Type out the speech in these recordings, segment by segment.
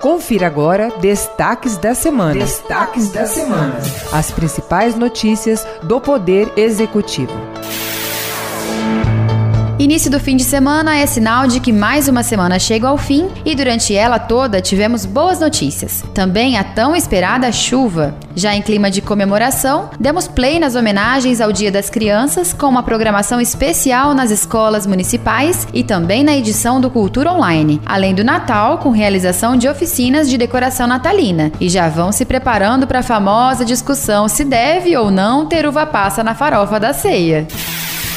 Confira agora destaques da semana. Destaques da semana. As principais notícias do Poder Executivo. Início do fim de semana é sinal de que mais uma semana chega ao fim e durante ela toda tivemos boas notícias. Também a tão esperada chuva. Já em clima de comemoração, demos play nas homenagens ao Dia das Crianças com uma programação especial nas escolas municipais e também na edição do Cultura Online, além do Natal com realização de oficinas de decoração natalina. E já vão se preparando para a famosa discussão se deve ou não ter uva passa na farofa da ceia.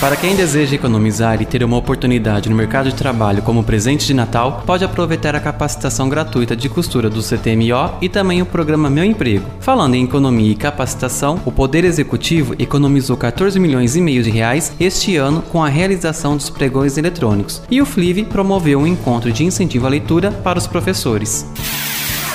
Para quem deseja economizar e ter uma oportunidade no mercado de trabalho como presente de Natal, pode aproveitar a capacitação gratuita de costura do CTMO e também o programa Meu Emprego. Falando em economia e capacitação, o Poder Executivo economizou 14 milhões e meio de reais este ano com a realização dos pregões eletrônicos. E o FLIVE promoveu um encontro de incentivo à leitura para os professores.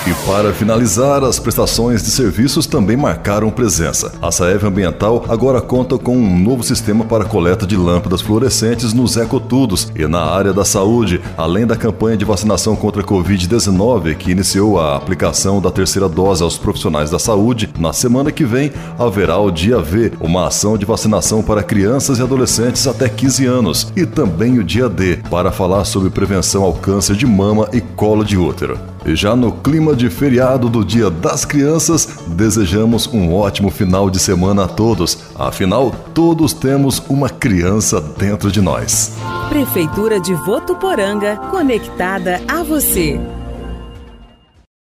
E para finalizar, as prestações de serviços também marcaram presença. A Saev Ambiental agora conta com um novo sistema para coleta de lâmpadas fluorescentes nos ecotudos e na área da saúde, além da campanha de vacinação contra a Covid-19, que iniciou a aplicação da terceira dose aos profissionais da saúde. Na semana que vem, haverá o Dia V, uma ação de vacinação para crianças e adolescentes até 15 anos, e também o Dia D, para falar sobre prevenção ao câncer de mama e colo de útero. E já no clima de feriado do Dia das Crianças, desejamos um ótimo final de semana a todos. Afinal, todos temos uma criança dentro de nós. Prefeitura de Votuporanga, conectada a você.